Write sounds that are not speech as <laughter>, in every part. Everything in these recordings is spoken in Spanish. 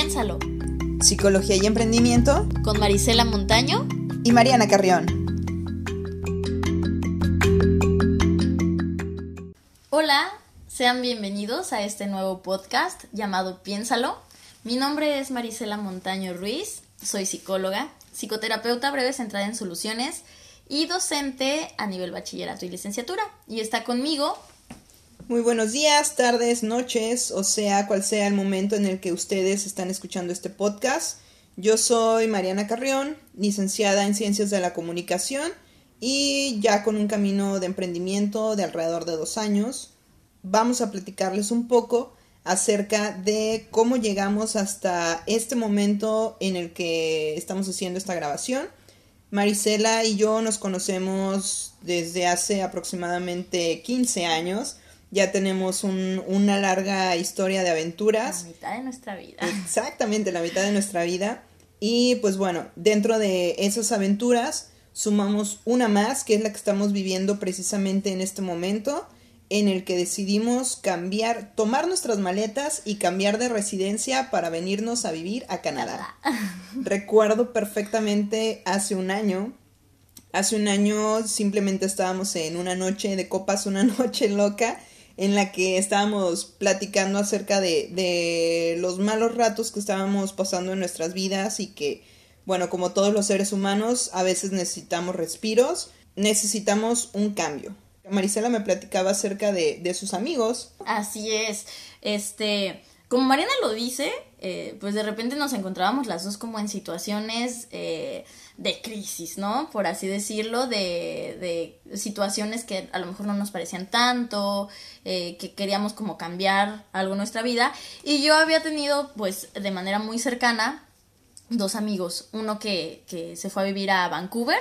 Piénsalo. Psicología y Emprendimiento. Con Marisela Montaño. Y Mariana Carrión. Hola, sean bienvenidos a este nuevo podcast llamado Piénsalo. Mi nombre es Marisela Montaño Ruiz, soy psicóloga, psicoterapeuta breve centrada en soluciones y docente a nivel bachillerato y licenciatura. Y está conmigo muy buenos días, tardes, noches, o sea, cual sea el momento en el que ustedes están escuchando este podcast. Yo soy Mariana Carrión, licenciada en Ciencias de la Comunicación y ya con un camino de emprendimiento de alrededor de dos años. Vamos a platicarles un poco acerca de cómo llegamos hasta este momento en el que estamos haciendo esta grabación. Marisela y yo nos conocemos desde hace aproximadamente 15 años ya tenemos una larga historia de aventuras. La mitad de nuestra vida. Exactamente, la mitad de nuestra vida. Y pues bueno, dentro de esas aventuras sumamos una más, que es la que estamos viviendo precisamente en este momento, en el que decidimos cambiar, tomar nuestras maletas y cambiar de residencia para venirnos a vivir a Canadá. <laughs> <laughs> Recuerdo perfectamente hace un año. Hace un año simplemente estábamos en una noche de copas, una <laughs> noche loca, en la que estábamos platicando acerca de, de los malos ratos que estábamos pasando en nuestras vidas y que, bueno, como todos los seres humanos, a veces necesitamos respiros, necesitamos un cambio. Marisela me platicaba acerca de, de sus amigos. Así es. Este, como Mariana lo dice, eh, pues de repente nos encontrábamos las dos como en situaciones eh, de crisis, ¿no? Por así decirlo, de, de, situaciones que a lo mejor no nos parecían tanto, eh, que queríamos como cambiar algo en nuestra vida. Y yo había tenido, pues, de manera muy cercana, dos amigos, uno que, que se fue a vivir a Vancouver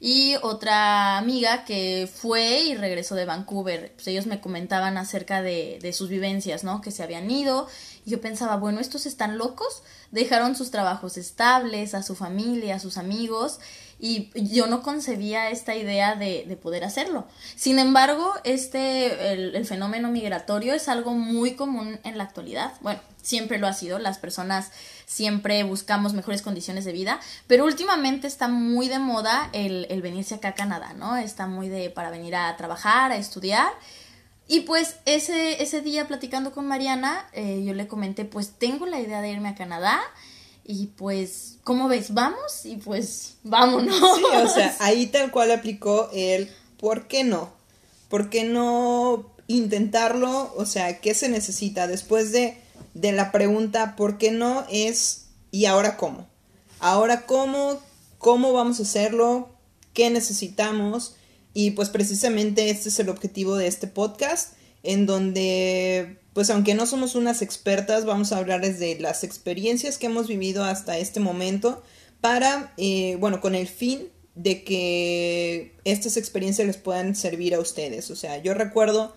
y otra amiga que fue y regresó de Vancouver. Pues ellos me comentaban acerca de, de sus vivencias, ¿no? Que se habían ido. Yo pensaba, bueno, estos están locos, dejaron sus trabajos estables, a su familia, a sus amigos, y yo no concebía esta idea de, de poder hacerlo. Sin embargo, este, el, el fenómeno migratorio es algo muy común en la actualidad. Bueno, siempre lo ha sido, las personas siempre buscamos mejores condiciones de vida, pero últimamente está muy de moda el, el venirse acá a Canadá, ¿no? Está muy de para venir a trabajar, a estudiar. Y pues ese, ese día platicando con Mariana, eh, yo le comenté, pues tengo la idea de irme a Canadá. Y pues, ¿cómo ves? ¿Vamos? Y pues, vámonos. Sí, o sea, <laughs> ahí tal cual aplicó el ¿por qué no? ¿Por qué no intentarlo? O sea, ¿qué se necesita después de de la pregunta ¿por qué no? es ¿y ahora cómo? Ahora cómo, cómo vamos a hacerlo, qué necesitamos y pues precisamente este es el objetivo de este podcast en donde pues aunque no somos unas expertas vamos a hablarles de las experiencias que hemos vivido hasta este momento para eh, bueno con el fin de que estas experiencias les puedan servir a ustedes. O sea yo recuerdo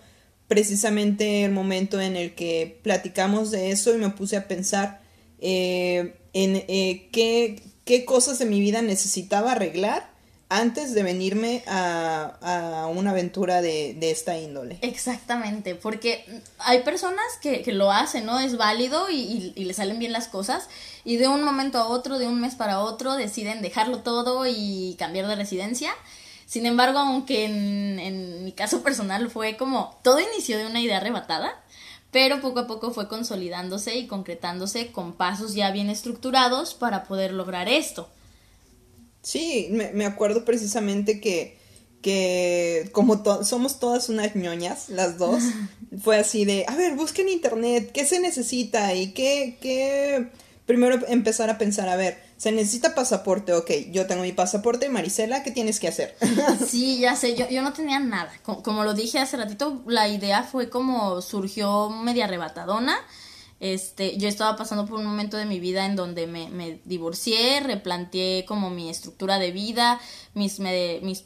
precisamente el momento en el que platicamos de eso y me puse a pensar eh, en eh, qué, qué, cosas de mi vida necesitaba arreglar antes de venirme a, a una aventura de, de, esta índole. Exactamente, porque hay personas que, que lo hacen, ¿no? Es válido y, y, le salen bien las cosas y de un momento a otro, de un mes para otro, deciden dejarlo todo y cambiar de residencia. Sin embargo, aunque en, en mi caso personal fue como todo inició de una idea arrebatada, pero poco a poco fue consolidándose y concretándose con pasos ya bien estructurados para poder lograr esto. Sí, me, me acuerdo precisamente que, que como to somos todas unas ñoñas, las dos, <laughs> fue así de, a ver, busquen internet, ¿qué se necesita? Y qué, qué... Primero empezar a pensar, a ver, se necesita pasaporte, ok, yo tengo mi pasaporte, Marisela, ¿qué tienes que hacer? <laughs> sí, ya sé, yo, yo no tenía nada. Como, como, lo dije hace ratito, la idea fue como surgió media arrebatadona. Este, yo estaba pasando por un momento de mi vida en donde me, me divorcié, replanteé como mi estructura de vida, mis, mis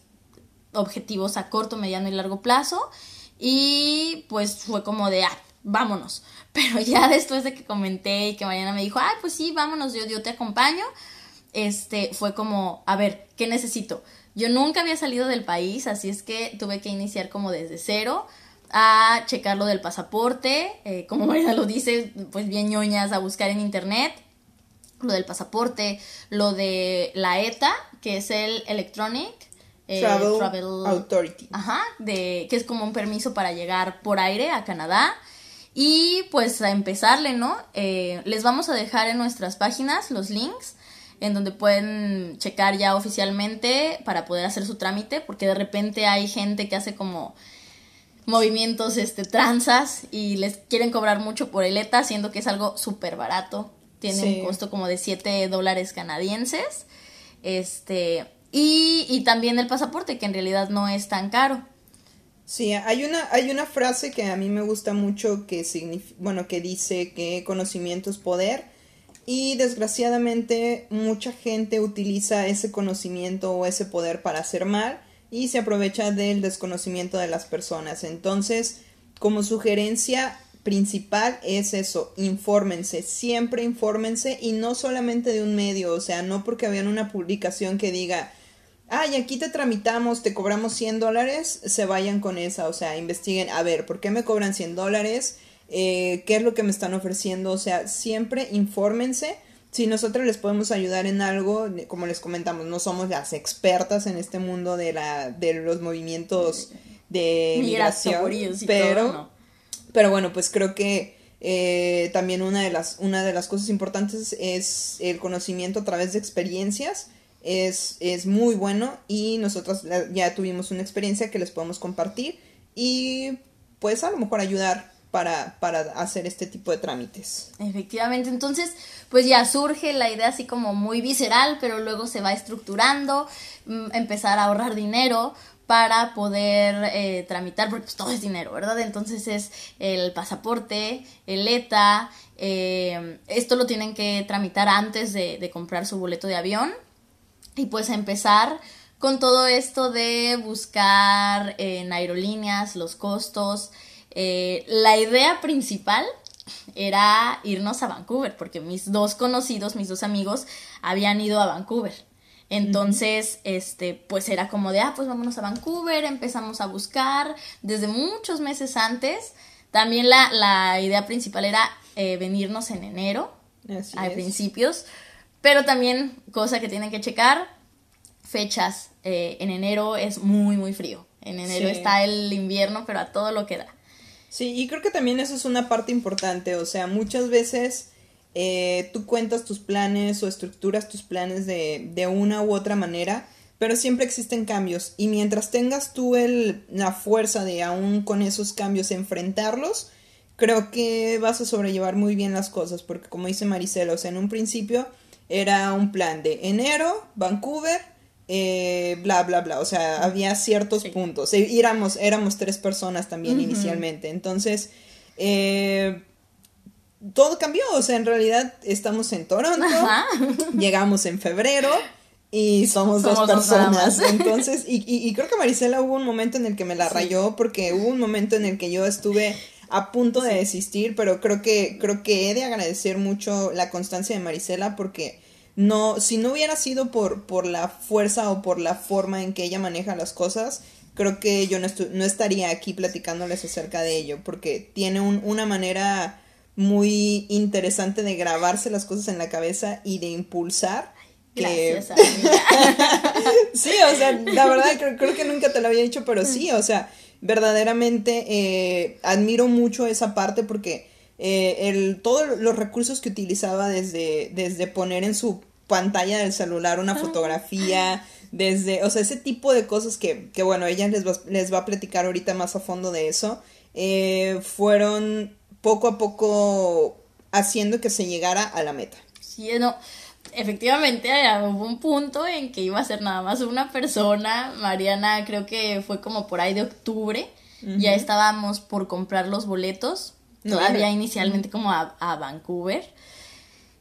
objetivos a corto, mediano y largo plazo. Y pues fue como de, ah, vámonos. <laughs> Pero ya después de que comenté y que mañana me dijo, ay, pues sí, vámonos, yo, yo te acompaño, este, fue como, a ver, ¿qué necesito? Yo nunca había salido del país, así es que tuve que iniciar como desde cero a checar lo del pasaporte, eh, como <laughs> María lo dice, pues bien ñoñas, a buscar en internet. lo del pasaporte, lo de la ETA, que es el Electronic eh, Travel, Authority. Ajá, de, que es como un permiso para llegar por aire a Canadá. Y pues a empezarle, ¿no? Eh, les vamos a dejar en nuestras páginas los links en donde pueden checar ya oficialmente para poder hacer su trámite, porque de repente hay gente que hace como movimientos este tranzas y les quieren cobrar mucho por el ETA, siendo que es algo súper barato. Tiene un costo como de 7 dólares canadienses. Este, y, y también el pasaporte, que en realidad no es tan caro. Sí, hay una, hay una frase que a mí me gusta mucho que bueno, que dice que conocimiento es poder y desgraciadamente mucha gente utiliza ese conocimiento o ese poder para hacer mal y se aprovecha del desconocimiento de las personas. Entonces, como sugerencia principal es eso, infórmense, siempre infórmense y no solamente de un medio, o sea, no porque habían una publicación que diga ay, aquí te tramitamos, te cobramos 100 dólares, se vayan con esa, o sea, investiguen, a ver, ¿por qué me cobran 100 dólares? Eh, ¿Qué es lo que me están ofreciendo? O sea, siempre infórmense. Si nosotros les podemos ayudar en algo, como les comentamos, no somos las expertas en este mundo de, la, de los movimientos de migración, pero, pero bueno, pues creo que eh, también una de, las, una de las cosas importantes es el conocimiento a través de experiencias es, es muy bueno y nosotros ya tuvimos una experiencia que les podemos compartir y pues a lo mejor ayudar para, para, hacer este tipo de trámites. Efectivamente, entonces pues ya surge la idea así como muy visceral, pero luego se va estructurando, mm, empezar a ahorrar dinero para poder eh, tramitar, porque pues, todo es dinero, ¿verdad? Entonces es el pasaporte, el ETA, eh, esto lo tienen que tramitar antes de, de comprar su boleto de avión y pues empezar con todo esto de buscar en aerolíneas los costos. Eh, la idea principal era irnos a Vancouver, porque mis dos conocidos, mis dos amigos, habían ido a Vancouver. Entonces, este, pues era como de, ah, pues vámonos a Vancouver, empezamos a buscar desde muchos meses antes. También la, la idea principal era eh, venirnos en enero, a principios, pero también, cosa que tienen que checar, fechas. Eh, en enero es muy, muy frío. En enero está el invierno, pero a todo lo que da. Sí, y creo que también eso es una parte importante. O sea, muchas veces eh, tú cuentas tus planes o estructuras tus planes de, de una u otra manera, pero siempre existen cambios. Y mientras tengas tú el, la fuerza de aún con esos cambios enfrentarlos, creo que vas a sobrellevar muy bien las cosas. Porque como dice Maricela, o sea, en un principio era un plan de enero, Vancouver, eh, bla, bla, bla. O sea, había ciertos puntos. Y éramos, éramos tres personas también inicialmente. Entonces, eh, todo cambió. O sea, en realidad estamos en Toronto. Llegamos en febrero. Y somos, dos personas. Entonces, y, y, creo que Marisela hubo un momento en el que me la rayó porque hubo un momento en el que yo estuve a punto de desistir, pero creo que, creo que he de agradecer mucho la constancia de Marisela porque no, si no hubiera sido por, por la fuerza o por la forma en que ella maneja las cosas, creo que yo no, no estaría aquí platicándoles acerca de ello, porque tiene un, una manera muy interesante de grabarse las cosas en la cabeza y de impulsar. Que... <laughs> sí, o sea, la verdad creo, creo, que nunca te lo había dicho, pero sí, o sea, verdaderamente eh, admiro mucho esa parte porque eh, el, todos los recursos que utilizaba desde, desde poner en su pantalla del celular una fotografía, desde, o sea, ese tipo de cosas que, que bueno, ella les va, les va a platicar ahorita más a fondo de eso, eh, fueron poco a poco haciendo que se llegara a la meta. Sí, no, efectivamente hubo un punto en que iba a ser nada más una persona. Mariana creo que fue como por ahí de octubre. Ya estábamos por comprar los boletos. Todavía inicialmente como a, a, Vancouver.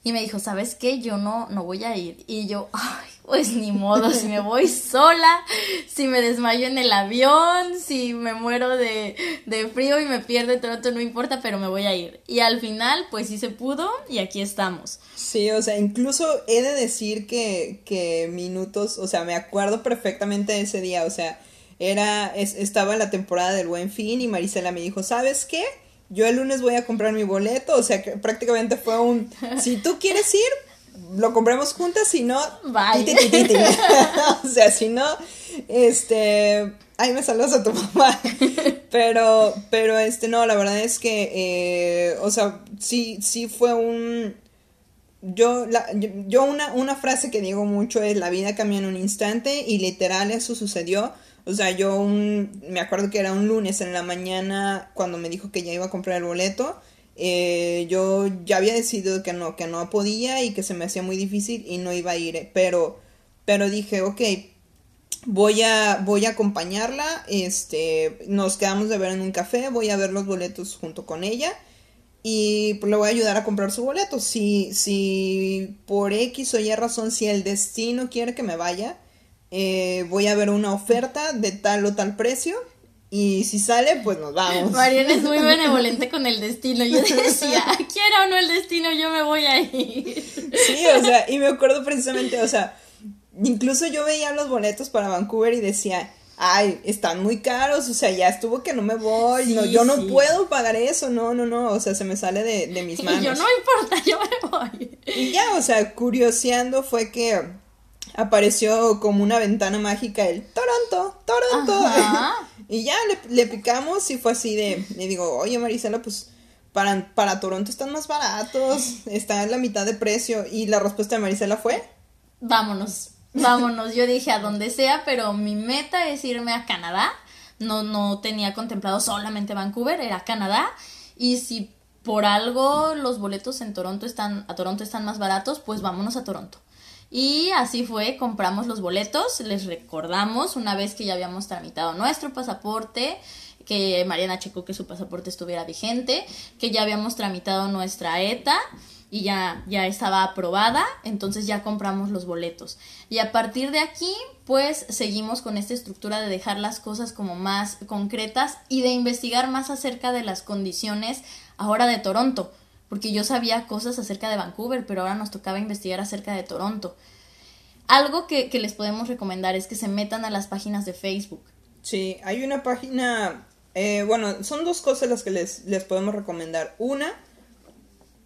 Y me dijo, ¿sabes qué? Yo no, no voy a ir. Y yo, ay, pues ni modo, si me voy sola, si me desmayo en el avión, si me muero de, de frío y me pierde todo, no importa, pero me voy a ir. Y al final, pues sí se pudo y aquí estamos. Sí, o sea, incluso he de decir que, que minutos, o sea, me acuerdo perfectamente de ese día, o sea, era, es, estaba la temporada del buen fin y Marisela me dijo, ¿sabes qué? Yo el lunes voy a comprar mi boleto, o sea, que prácticamente fue un, si tú quieres ir, lo compremos juntas, si no, Bye. titi, titi, titi. <laughs> o sea, si no, este, ay, me saludas a tu mamá. pero, pero, este, no, la verdad es que, eh, o sea, sí, sí fue un, yo, la, yo, yo una, una frase que digo mucho es, la vida cambia en un instante, y literal eso sucedió. O sea, yo un, me acuerdo que era un lunes en la mañana cuando me dijo que ya iba a comprar el boleto. Eh, yo ya había decidido que no, que no podía y que se me hacía muy difícil y no iba a ir. Pero, pero dije, ok, voy a, voy a acompañarla. Este, nos quedamos de ver en un café, voy a ver los boletos junto con ella. Y le voy a ayudar a comprar su boleto. Si, si por X o Y razón, si el destino quiere que me vaya, eh, voy a ver una oferta de tal o tal precio. Y si sale, pues nos vamos. Mariana es muy <laughs> benevolente con el destino. Yo decía, quiera o no el destino, yo me voy a ir. Sí, o sea, y me acuerdo precisamente, o sea, incluso yo veía los boletos para Vancouver y decía, ay, están muy caros, o sea, ya estuvo que no me voy, Sí, no, yo no puedo pagar eso, no, no, no, o sea, se me sale de, de mis manos. <laughs> Y yo, no importa, yo me voy. Y ya, o sea, curioseando fue que apareció como una ventana mágica el Toronto, Toronto. <laughs> Y ya le, le picamos y fue así de, le digo, oye Marisela, pues para, para Toronto están más baratos, está en la mitad de precio. Y la respuesta de Marisela fue, Vámonos, vámonos. Yo dije a donde sea, pero mi meta es irme a Canadá. No, no tenía contemplado solamente Vancouver, era Canadá. Y si por algo los boletos en Toronto están, a Toronto están más baratos, pues vámonos a Toronto. Y así fue, compramos los boletos, les recordamos una vez que ya habíamos tramitado nuestro pasaporte, que Mariana checó que su pasaporte estuviera vigente, que ya habíamos tramitado nuestra ETA y ya, ya estaba aprobada, entonces ya compramos los boletos. Y a partir de aquí, pues seguimos con esta estructura de dejar las cosas como más concretas y de investigar más acerca de las condiciones ahora de Toronto, porque yo sabía cosas acerca de Vancouver, pero ahora nos tocaba investigar acerca de Toronto. Algo que, que les podemos recomendar es que se metan a las páginas de Facebook. Sí, hay una página, eh, bueno, son dos cosas las que les, les podemos recomendar. Una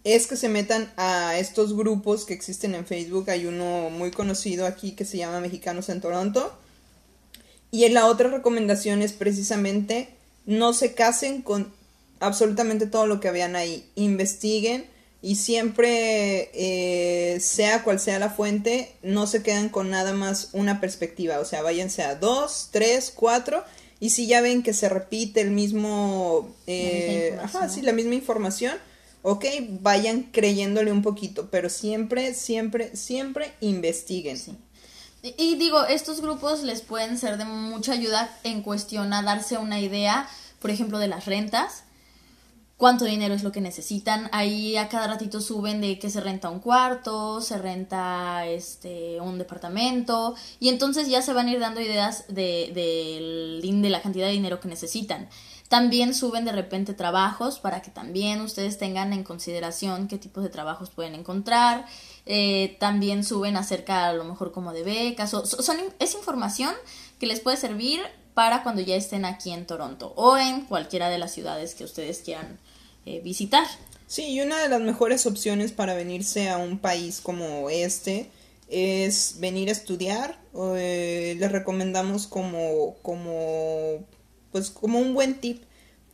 es que se metan a estos grupos que existen en Facebook. Hay uno muy conocido aquí que se llama Mexicanos en Toronto. Y en la otra recomendación es precisamente no se casen con absolutamente todo lo que vean ahí. Investiguen y siempre, eh, sea cual sea la fuente, no se quedan con nada más una perspectiva. O sea, váyanse a dos, tres, cuatro. Y si ya ven que se repite el mismo... eh, ajá, sí, la misma información. Ok, vayan creyéndole un poquito, pero siempre, siempre, siempre investiguen. Sí. Y, y digo, estos grupos les pueden ser de mucha ayuda en cuestión a darse una idea, por ejemplo, de las rentas, cuánto dinero es lo que necesitan. Ahí a cada ratito suben de que se renta un cuarto, se renta este un departamento y entonces ya se van a ir dando ideas de, de la cantidad de dinero que necesitan. También suben de repente trabajos para que también ustedes tengan en consideración qué tipos de trabajos pueden encontrar. Eh, también suben acerca a lo mejor como de becas. o- so- son, es información que les puede servir para cuando ya estén aquí en Toronto o en cualquiera de las ciudades que ustedes quieran eh, visitar. Sí, y una de las mejores opciones para venirse a un país como este es venir a estudiar. Eh, les recomendamos como, como, pues como un buen tip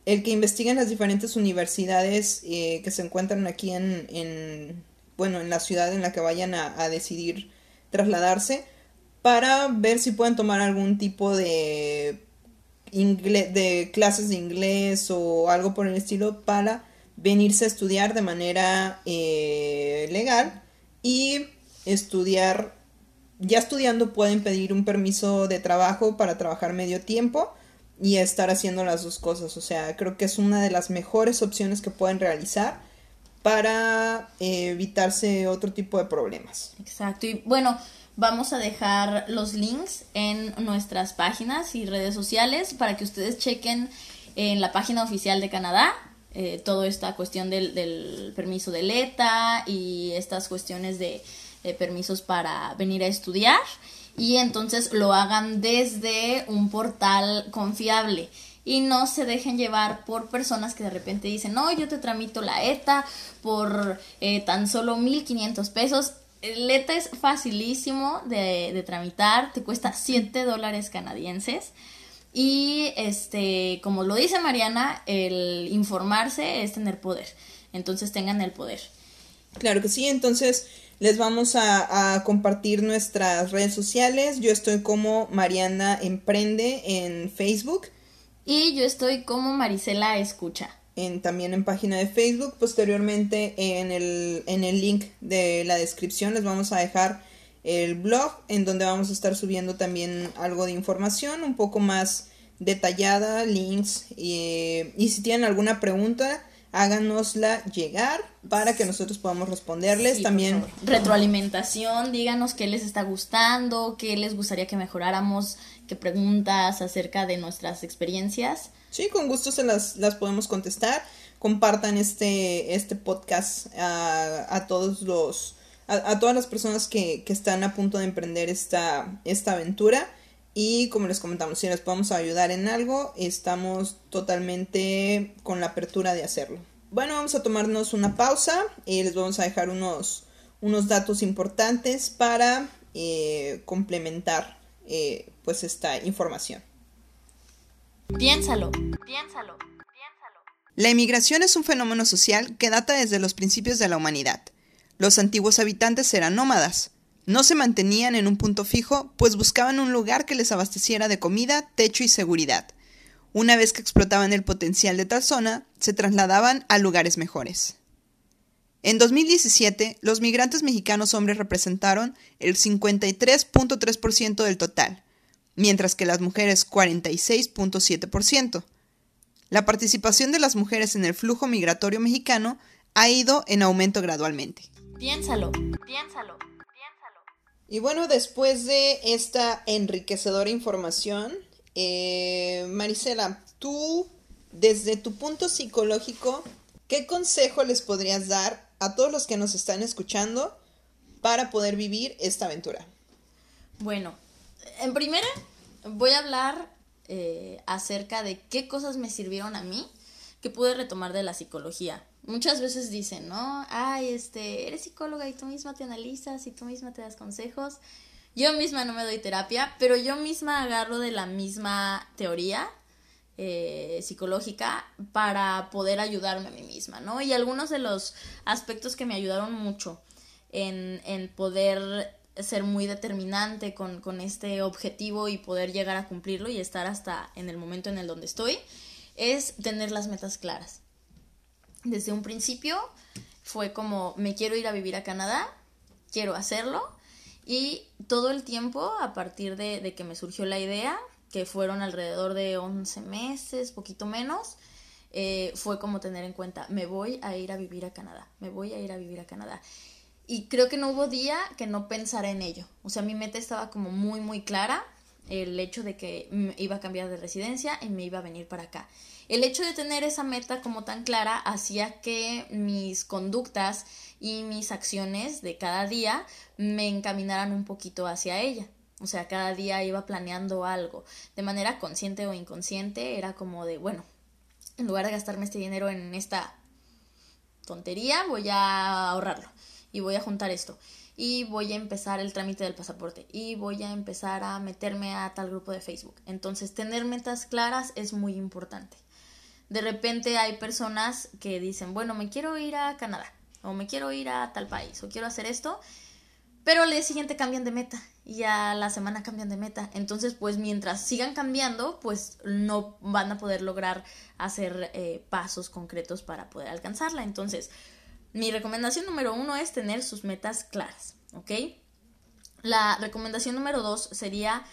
el que investiguen las diferentes universidades eh, que se encuentran aquí en, en, bueno, en la ciudad en la que vayan a, decidir trasladarse para ver si pueden tomar algún tipo de de clases de inglés o algo por el estilo para venirse a estudiar de manera eh, legal y estudiar ya estudiando pueden pedir un permiso de trabajo para trabajar medio tiempo y estar haciendo las dos cosas o sea creo que es una de las mejores opciones que pueden realizar para eh, evitarse otro tipo de problemas Exacto. Y bueno, vamos a dejar los links en nuestras páginas y redes sociales para que ustedes chequen en la página oficial de Canadá eh, toda esta cuestión del, permiso de LETA y estas cuestiones de, de permisos para venir a estudiar y entonces lo hagan desde un portal confiable y no se dejen llevar por personas que de repente dicen, no, yo te tramito la ETA por eh, tan solo 1.500 pesos. Leta es facilísimo de, de tramitar, te cuesta 7 dólares canadienses. Y este, como lo dice Mariana, el informarse es tener poder. Entonces tengan el poder. Claro que sí, entonces les vamos a, a, compartir nuestras redes sociales. Yo estoy como Mariana Emprende en Facebook. Y yo estoy como Marisela Escucha. En, también en página de Facebook. Posteriormente en el, en el link de la descripción les vamos a dejar el blog en donde vamos a estar subiendo también algo de información un poco más detallada, links y, y si tienen alguna pregunta háganosla llegar para que nosotros podamos responderles. También retroalimentación díganos qué les está gustando qué les gustaría que mejoráramos qué preguntas acerca de nuestras experiencias sí con gusto se las, las podemos contestar compartan este este podcast a, a todos los a, todas las personas que, que, están a punto de emprender esta, esta aventura. Y como les comentamos, si les podemos ayudar en algo, estamos totalmente con la apertura de hacerlo. Bueno, vamos a tomarnos una pausa y les vamos a dejar unos, unos datos importantes para eh, complementar eh, pues esta información. Piénsalo, piénsalo, piénsalo. La emigración es un fenómeno social que data desde los principios de la humanidad. Los antiguos habitantes eran nómadas. No se mantenían en un punto fijo, pues buscaban un lugar que les abasteciera de comida, techo y seguridad. Una vez que explotaban el potencial de tal zona, se trasladaban a lugares mejores. En 2017, los migrantes mexicanos hombres representaron el 53.3% del total, mientras que las mujeres 46.7%. La participación de las mujeres en el flujo migratorio mexicano ha ido en aumento gradualmente. Piénsalo, piénsalo, piénsalo. Y bueno, después de esta enriquecedora información, eh, Marisela, tú, desde tu punto psicológico, ¿qué consejo les podrías dar a todos los que nos están escuchando para poder vivir esta aventura? Bueno, en primera voy a hablar eh, acerca de qué cosas me sirvieron a mí que pude retomar de la psicología muchas veces dicen, ¿no? Ay, este, eres psicóloga y tú misma te analizas y tú misma te das consejos. Yo misma no me doy terapia, pero yo misma agarro de la misma teoría eh, psicológica para poder ayudarme a mí misma, ¿no? Y algunos de los aspectos que me ayudaron mucho en, en poder ser muy determinante con, con este objetivo y poder llegar a cumplirlo y estar hasta en el momento en el donde estoy, es tener las metas claras desde un principio fue como, me quiero ir a vivir a Canadá, quiero hacerlo. Y todo el tiempo, a partir de, que me surgió la idea, que fueron alrededor de 11 meses, poquito menos, eh, fue como tener en cuenta, me voy a ir a vivir a Canadá, me voy a ir a vivir a Canadá. Y creo que no hubo día que no pensara en ello. O sea, mi meta estaba como muy, muy clara, el hecho de que iba a cambiar de residencia y me iba a venir para acá. El hecho de tener esa meta como tan clara hacía que mis conductas y mis acciones de cada día me encaminaran un poquito hacia ella. O sea, cada día iba planeando algo. De manera consciente o inconsciente era como de, bueno, en lugar de gastarme este dinero en esta tontería, voy a ahorrarlo y voy a juntar esto y voy a empezar el trámite del pasaporte y voy a empezar a meterme a tal grupo de Facebook. Entonces, tener metas claras es muy importante de repente hay personas que dicen, bueno, me quiero ir a Canadá, o me quiero ir a tal país, o quiero hacer esto, pero al día siguiente cambian de meta y a la semana cambian de meta. Entonces, pues mientras sigan cambiando, pues no van a poder lograr hacer eh, pasos concretos para poder alcanzarla. Entonces, mi recomendación número uno es tener sus metas claras, ¿ok? La recomendación número dos sería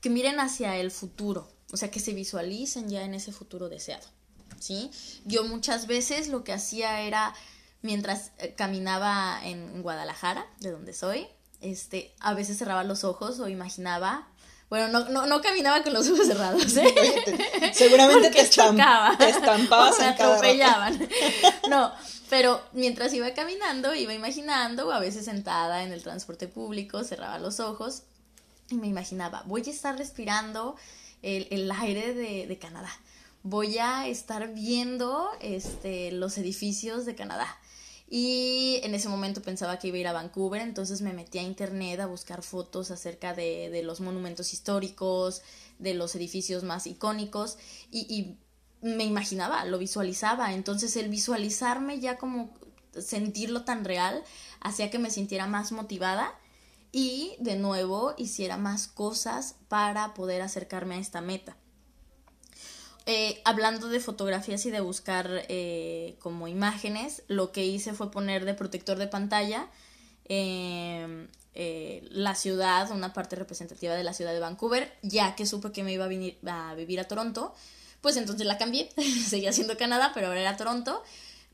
que miren hacia el futuro, o sea, que se visualicen ya en ese futuro deseado. ¿sí? Yo muchas veces lo que hacía era, mientras eh, caminaba en Guadalajara, de donde soy, este, a veces cerraba los ojos o imaginaba bueno, no, no, no caminaba con los ojos cerrados, ¿eh? <laughs> seguramente te, <laughs> estampabas te estampabas <laughs> me atropellaban. No, pero mientras iba caminando, iba imaginando, o a veces sentada en el transporte público, cerraba los ojos y me imaginaba, voy a estar respirando el, el aire de, de Canadá voy a estar viendo este, los edificios de Canadá. Y en ese momento pensaba que iba a ir a Vancouver, entonces me metí a internet a buscar fotos acerca de, de los monumentos históricos, de los edificios más icónicos y, y me imaginaba, lo visualizaba. Entonces el visualizarme ya como sentirlo tan real hacía que me sintiera más motivada y de nuevo hiciera más cosas para poder acercarme a esta meta. Eh, hablando de fotografías y de buscar eh, como imágenes, lo que hice fue poner de protector de pantalla em, eh, la ciudad, una parte representativa de la ciudad de Vancouver, ya que supe que me iba a, venir, a vivir a Toronto, pues entonces la cambié, <laughs> seguía siendo Canadá, pero ahora era Toronto,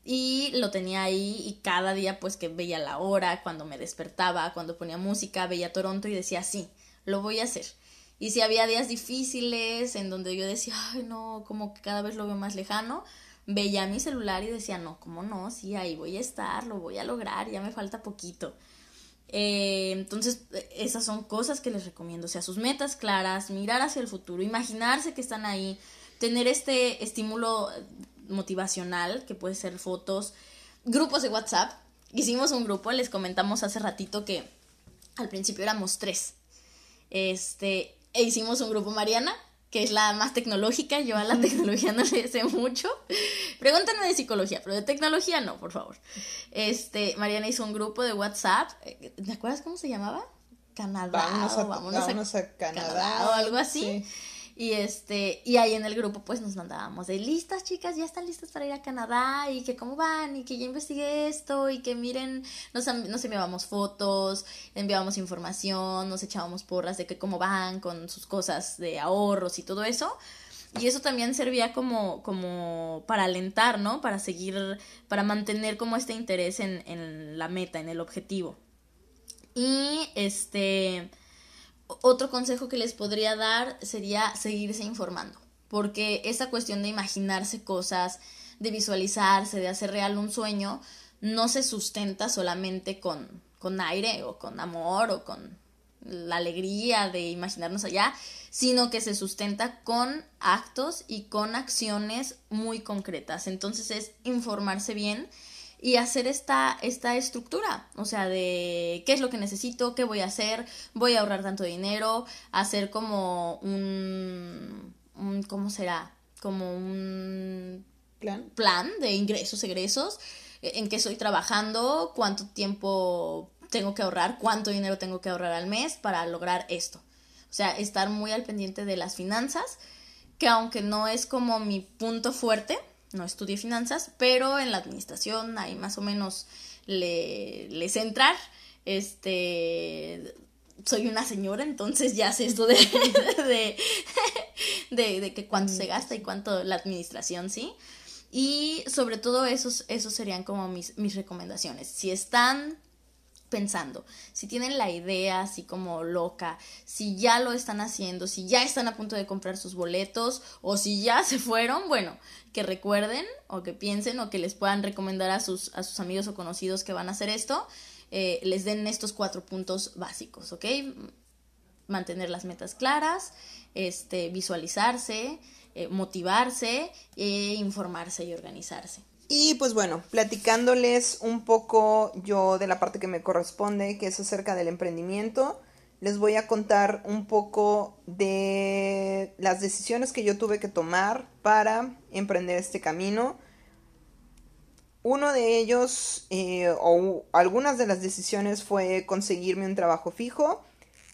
y lo tenía ahí y cada día pues que veía la hora, cuando me despertaba, cuando ponía música, veía Toronto y decía, sí, lo voy a hacer y si había días difíciles en donde yo decía, ay, no, como que cada vez lo veo más lejano, veía mi celular y decía, no, ¿cómo no? Sí, ahí voy a estar, lo voy a lograr, ya me falta poquito. Eh, entonces, esas son cosas que les recomiendo, o sea, sus metas claras, mirar hacia el futuro, imaginarse que están ahí, tener este estímulo motivacional, que puede ser fotos, grupos de WhatsApp. Hicimos un grupo, les comentamos hace ratito que al principio éramos tres. Este, e hicimos un grupo Mariana, que es la más tecnológica, yo a la tecnología no le sé mucho. Pregúntenme de psicología, pero de tecnología no, por favor. Este, Mariana hizo un grupo de WhatsApp, ¿te acuerdas cómo se llamaba? Canadá, vámonos a, Canadá, o algo así. Y este, y ahí en el grupo pues nos mandábamos de listas, chicas, ya están listas para ir a Canadá y que cómo van y que ya investigué esto y que miren, nos, nos enviábamos fotos, enviábamos información, nos echábamos porras de que cómo van con sus cosas de ahorros y todo eso. Y eso también servía como, como para alentar, ¿no? Para seguir, para mantener como este interés en, en la meta, en el objetivo. Y este, otro consejo que les podría dar sería seguirse informando, porque esa cuestión de imaginarse cosas, de visualizarse, de hacer real un sueño, no se sustenta solamente con, con aire o con amor o con la alegría de imaginarnos allá, sino que se sustenta con actos y con acciones muy concretas. Entonces es informarse bien y hacer esta, esta estructura, o sea, de qué es lo que necesito, qué voy a hacer, voy a ahorrar tanto dinero, hacer como un, un ¿cómo será? Como un plan, plan de ingresos, egresos, en qué estoy trabajando, cuánto tiempo tengo que ahorrar, cuánto dinero tengo que ahorrar al mes para lograr esto. O sea, estar muy al pendiente de las finanzas, que aunque no es como mi punto fuerte, no estudié finanzas, pero en la administración ahí más o menos le, les entrar. Este, soy una señora, entonces ya sé esto de, <laughs> de, de, que cuánto se gasta y cuánto la administración, ¿sí? Y sobre todo esos, esos serían como mis, mis recomendaciones. Si están pensando, si tienen la idea así como loca, si ya lo están haciendo, si ya están a punto de comprar sus boletos o si ya se fueron, bueno, que recuerden o que piensen o que les puedan recomendar a sus, a sus amigos o conocidos que van a hacer esto, eh, les den estos cuatro puntos básicos, ¿ok? Mantener las metas claras, este, visualizarse, eh, motivarse e informarse y organizarse. Y pues bueno, platicándoles un poco yo de la parte que me corresponde, que es acerca del emprendimiento, les voy a contar un poco de las decisiones que yo tuve que tomar para emprender este camino. Uno de ellos, eh, o algunas de las decisiones, fue conseguirme un trabajo fijo.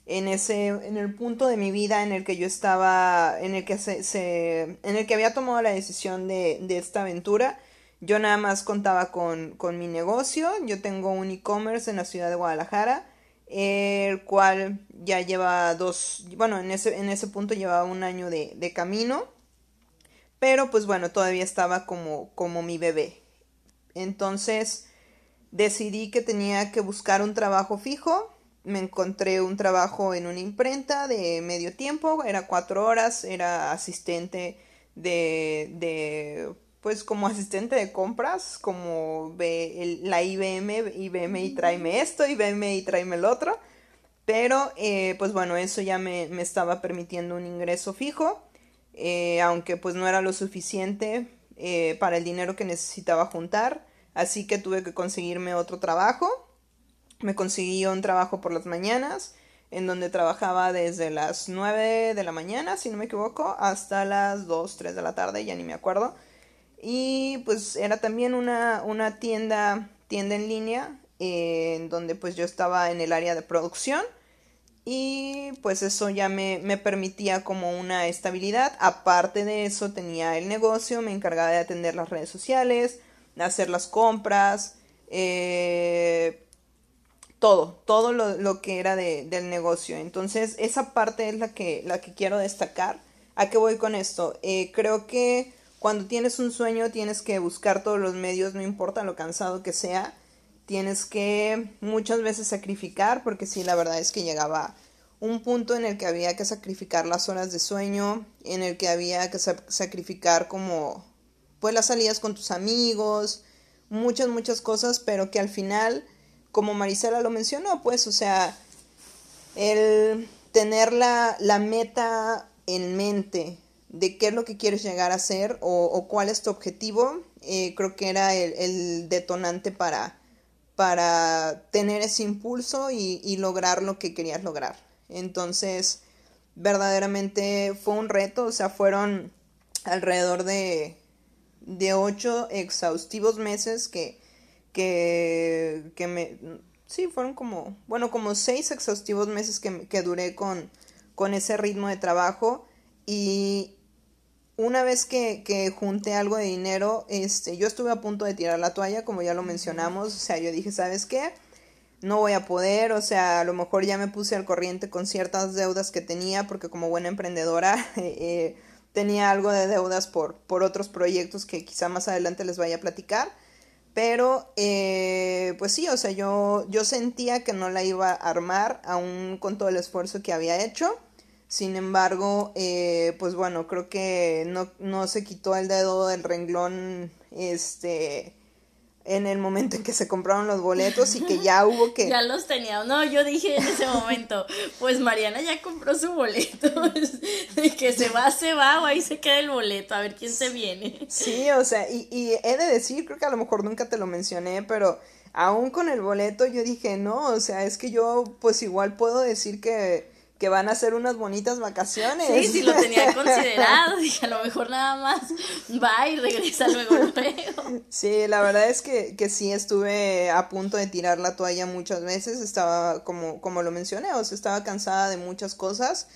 En ese, en el punto de mi vida en el que yo estaba, en el que se, en el que había tomado la decisión de, de esta aventura, yo nada más contaba con, mi negocio. Yo tengo un e-commerce en la ciudad de Guadalajara, el cual ya lleva dos, bueno, en ese, en ese punto llevaba un año de, de camino. Pero pues bueno, todavía estaba como, como mi bebé. Entonces decidí que tenía que buscar un trabajo fijo. Me encontré un trabajo en una imprenta de medio tiempo, era cuatro horas, era asistente de, de pues como asistente de compras, como ve la IBM, IBM y tráeme esto, IBM y tráeme el otro. Pero eh, pues bueno, eso ya me, estaba permitiendo un ingreso fijo, eh, aunque pues no era lo suficiente eh, para el dinero que necesitaba juntar. así que tuve que conseguirme otro trabajo. Me conseguí un trabajo por las mañanas, en donde trabajaba desde las 9 de la mañana, si no me equivoco, hasta las 2, 3 de la tarde, ya ni me acuerdo. Y pues era también una, una tienda, tienda en línea, eh, en donde pues yo estaba en el área de producción y pues eso ya me, me, permitía como una estabilidad. Aparte de eso tenía el negocio, me encargaba de atender las redes sociales, hacer las compras, eh, todo, todo lo, lo que era de, del negocio. Entonces esa parte es la que, la que quiero destacar. ¿A qué voy con esto? Eh, creo que cuando tienes un sueño tienes que buscar todos los medios, no importa lo cansado que sea. Tienes que muchas veces sacrificar, porque sí, la verdad es que llegaba un punto en el que había que sacrificar las horas de sueño, en el que había que sacrificar como pues las salidas con tus amigos, muchas, muchas cosas, pero que al final, como Marisela lo mencionó, pues, o sea, el tener la, la meta en mente de qué es lo que quieres llegar a hacer o, cuál es tu objetivo, eh, creo que era el, el, detonante para, para tener ese impulso y, y lograr lo que querías lograr. Entonces, verdaderamente fue un reto, o sea, fueron alrededor de, de ocho exhaustivos meses que, que, que me, sí, fueron como, bueno, como seis exhaustivos meses que, que duré con, con ese ritmo de trabajo y una vez que, que junté algo de dinero, este, yo estuve a punto de tirar la toalla, como ya lo mencionamos, o sea, yo dije, ¿sabes qué? no voy a poder, o sea, a lo mejor ya me puse al corriente con ciertas deudas que tenía, porque como buena emprendedora <laughs> eh, tenía algo de deudas por, por otros proyectos que quizá más adelante les vaya a platicar. Pero, eh, pues sí, o sea, yo, yo sentía que no la iba a armar, aún con todo el esfuerzo que había hecho. Sin embargo, eh, pues bueno, creo que no, no se quitó el dedo del renglón, este, en el momento en que se compraron los boletos y que ya hubo que... <laughs> Ya los tenía. No, yo dije en ese momento, pues Mariana ya compró su boleto. <laughs> De que se va, se va o ahí se queda el boleto, a ver quién se viene. Sí, o sea, y, y he de decir, creo que a lo mejor nunca te lo mencioné, pero aún con el boleto yo dije, no, o sea, es que yo pues igual puedo decir que que van a ser unas bonitas vacaciones. Sí, sí lo tenía <laughs> considerado, dije, a lo mejor nada más va y regresa luego luego. Sí, la verdad es que, que sí estuve a punto de tirar la toalla muchas veces, estaba como, como lo mencioné, o sea, estaba cansada de muchas cosas.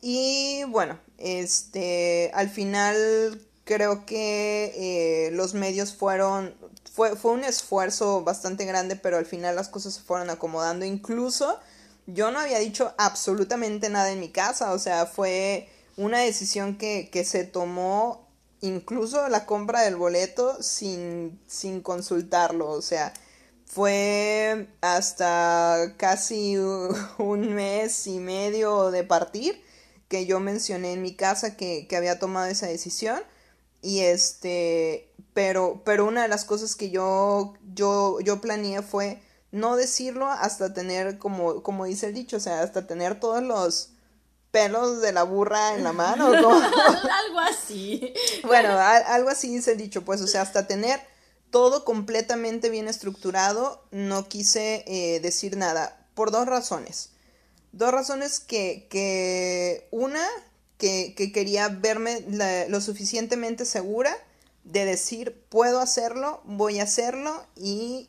Y bueno, este, al final creo que eh, los medios fueron, fue, fue un esfuerzo bastante grande, pero al final las cosas se fueron acomodando, incluso yo no había dicho absolutamente nada en mi casa, o sea, fue una decisión que, que se tomó incluso la compra del boleto sin, sin consultarlo, o sea, fue hasta casi <laughs> un mes y medio de partir que yo mencioné en mi casa que, que había tomado esa decisión y este pero pero una de las cosas que yo yo yo planeé fue no decirlo hasta tener, como, como dice el dicho, o sea, hasta tener todos los pelos de la burra en la mano. <laughs> algo así. <laughs> Bueno, algo así dice el dicho, pues, o sea, hasta tener todo completamente bien estructurado, no quise eh, decir nada, por dos razones. Dos razones que, que una, que, que quería verme lo suficientemente segura de decir, puedo hacerlo, voy a hacerlo y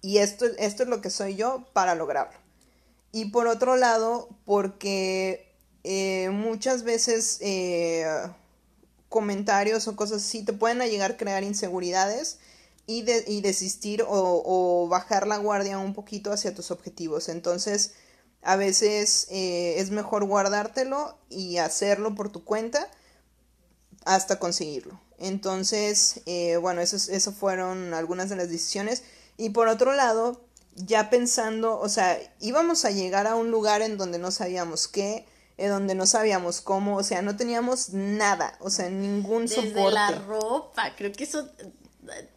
y esto, esto es lo que soy yo para lograrlo. Y por otro lado, porque eh, muchas veces eh, comentarios o cosas así te pueden llegar a crear inseguridades y, y desistir o, o, bajar la guardia un poquito hacia tus objetivos. Entonces, a veces eh, es mejor guardártelo y hacerlo por tu cuenta hasta conseguirlo. Entonces, bueno, esas, esas fueron algunas de las decisiones. Y por otro lado, ya pensando, o sea, íbamos a llegar a un lugar en donde no sabíamos qué, en donde no sabíamos cómo, o sea, no teníamos nada, o sea, ningún Desde soporte. la ropa, creo que eso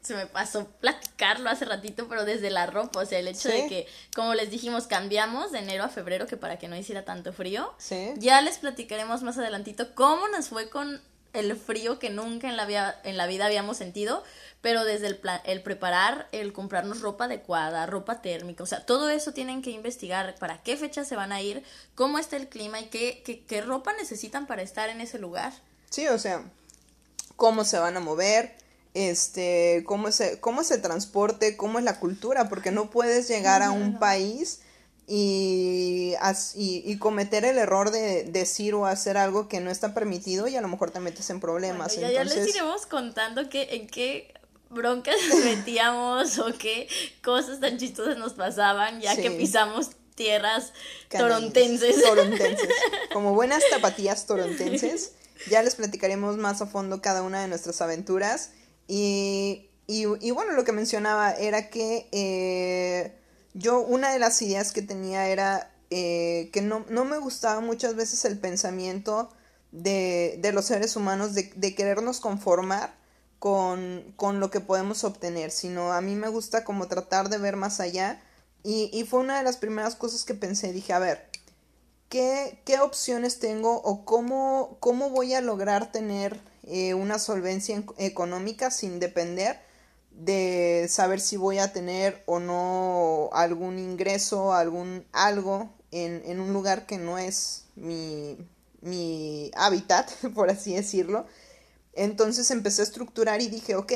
se me pasó platicarlo hace ratito, pero desde la ropa, o sea, el hecho ¿Sí? de que, como les dijimos, cambiamos de enero a febrero, que para que no hiciera tanto frío. ¿Sí? Ya les platicaremos más adelantito cómo nos fue con el frío que nunca en la, vida, en la vida habíamos sentido, pero desde el, el preparar, el comprarnos ropa adecuada, ropa térmica, o sea, todo eso tienen que investigar para qué fechas se van a ir, cómo está el clima y qué, qué, qué ropa necesitan para estar en ese lugar. Sí, o sea, cómo se van a mover, este, cómo es, cómo es el transporte, cómo es la cultura, porque no puedes llegar a un país y, y, cometer el error de decir o hacer algo que no está permitido y a lo mejor te metes en problemas. ya, ya, les iremos contando que, en qué broncas nos metíamos o qué cosas tan chistosas nos pasaban ya que pisamos tierras torontenses. Torontenses. Como buenas tapatías torontenses. <laughs> Ya les platicaremos más a fondo cada una de nuestras aventuras. Y, y, y bueno, lo que mencionaba era que eh, yo una de las ideas que tenía era eh, que no, no, me gustaba muchas veces el pensamiento de, de los seres humanos de, de querernos conformar con, con, lo que podemos obtener, sino a mí me gusta como tratar de ver más allá. Y, y fue una de las primeras cosas que pensé, dije, a ver, ¿qué, qué opciones tengo o cómo, cómo voy a lograr tener eh, una solvencia económica sin depender de saber si voy a tener o no algún ingreso, algún algo en, en un lugar que no es mi, mi hábitat, <laughs> por así decirlo. Entonces empecé a estructurar y dije, ok,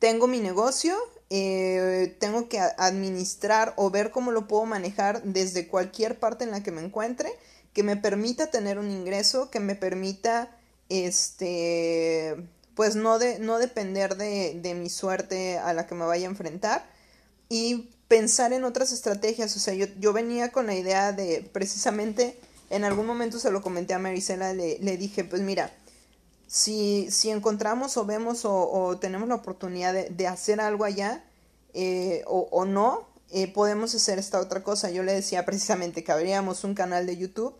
tengo mi negocio, eh, tengo que administrar o ver cómo lo puedo manejar desde cualquier parte en la que me encuentre, que me permita tener un ingreso, que me permita, este, pues no, de, no depender de, de mi suerte a la que me vaya a enfrentar y pensar en otras estrategias. O sea, yo, yo venía con la idea de precisamente, en algún momento se lo comenté a Marisela, le, le dije, pues mira, si, si encontramos o vemos o, tenemos la oportunidad de, hacer algo allá eh, o, no, eh, podemos hacer esta otra cosa. Yo le decía precisamente que abríamos un canal de YouTube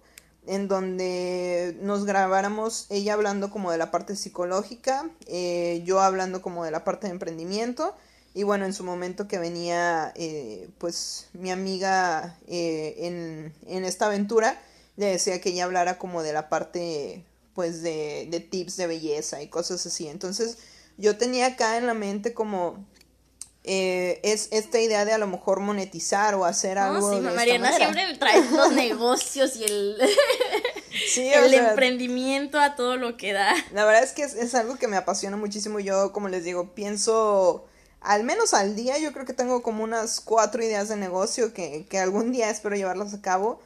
en donde nos grabáramos ella hablando como de la parte psicológica, eh, yo hablando como de la parte de emprendimiento y bueno, en su momento que venía eh, pues mi amiga en, en, esta aventura, le decía que ella hablara como de la parte pues de, de tips de belleza y cosas así. Entonces yo tenía acá en la mente como eh, es esta idea de a lo mejor monetizar o hacer algo. Sí, Mariana siempre trae los negocios y el, <laughs> sí, el emprendimiento a todo lo que da. La verdad es que es, es, algo que me apasiona muchísimo. Yo, como les digo, pienso al menos al día. Yo creo que tengo como unas cuatro ideas de negocio que, que algún día espero llevarlas a cabo.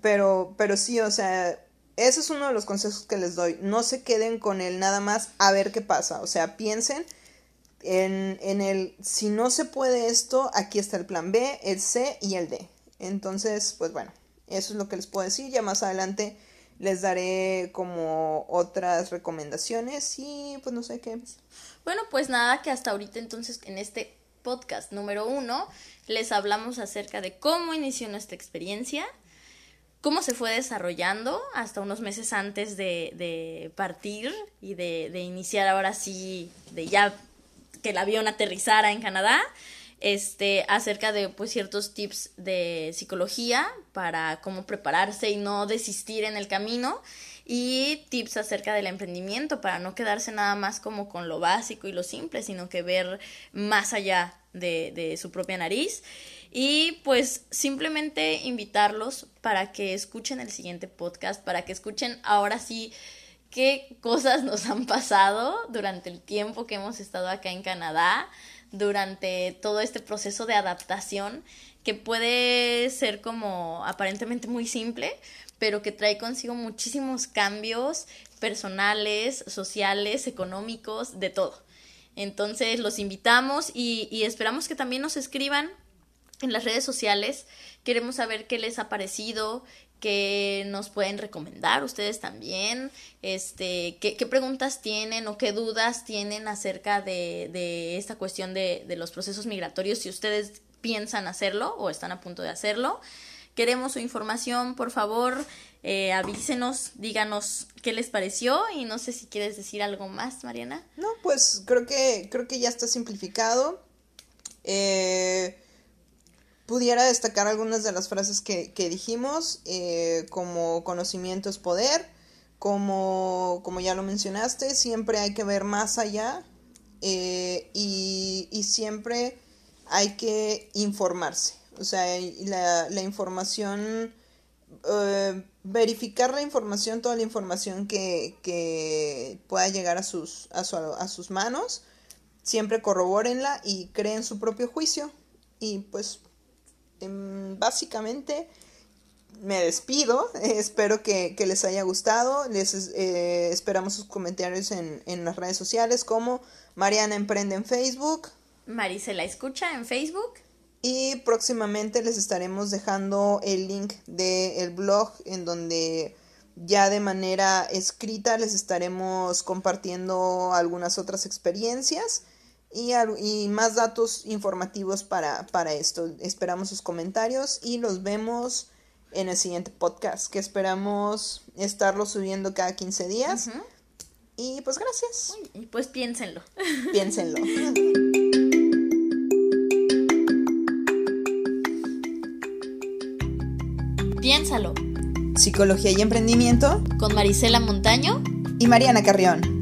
Pero, pero sí, o sea, ese es uno de los consejos que les doy. No se queden con el nada más a ver qué pasa. O sea, piensen en, en el si no se puede esto, aquí está el plan B, el C y el D. Entonces, pues bueno, eso es lo que les puedo decir. Ya más adelante les daré como otras recomendaciones y pues no sé qué. Bueno, pues nada, que hasta ahorita entonces en este podcast número uno les hablamos acerca de cómo inició nuestra experiencia, cómo se fue desarrollando hasta unos meses antes de, partir y de, iniciar ahora sí, de ya que el avión aterrizara en Canadá, este, acerca de pues ciertos tips de psicología para cómo prepararse y no desistir en el camino y tips acerca del emprendimiento para no quedarse nada más como con lo básico y lo simple, sino que ver más allá de su propia nariz. Y pues simplemente invitarlos para que escuchen el siguiente podcast, para que escuchen ahora sí qué cosas nos han pasado durante el tiempo que hemos estado acá en Canadá, durante todo este proceso de adaptación que puede ser como aparentemente muy simple, pero que trae consigo muchísimos cambios personales, sociales, económicos, de todo. Entonces los invitamos y, y esperamos que también nos escriban en las redes sociales. Queremos saber qué les ha parecido, que nos pueden recomendar ustedes también, este, qué, qué preguntas tienen o qué dudas tienen acerca de, de esta cuestión de, de, los procesos migratorios, si ustedes piensan hacerlo o están a punto de hacerlo. Queremos su información, por favor, eh, avísenos, díganos qué les pareció y no sé si quieres decir algo más, Mariana. No, pues creo que, creo que ya está simplificado. Eh, pudiera destacar algunas de las frases que, que dijimos, eh, como conocimiento es poder, como, como ya lo mencionaste, siempre hay que ver más allá eh, y, y, siempre hay que informarse. O sea, la, la información, eh, verificar la información, toda la información que, que pueda llegar a sus, a, su, a sus manos, siempre corrobórenla y creen su propio juicio. Y pues, básicamente me despido. <laughs> espero que, les haya gustado. Les eh, esperamos sus comentarios en, en, las redes sociales como Mariana Emprende en Facebook. Marisela Escucha en Facebook. Y próximamente les estaremos dejando el link del blog en donde ya de manera escrita les estaremos compartiendo algunas otras experiencias y, y más datos informativos para, para esto. Esperamos sus comentarios y los vemos en el siguiente podcast, que esperamos estarlo subiendo cada 15 días. Y pues gracias. Y pues piénsenlo. <laughs> Piénsenlo. Piénsalo. Psicología y emprendimiento. Con Marisela Montaño. Y Mariana Carrión.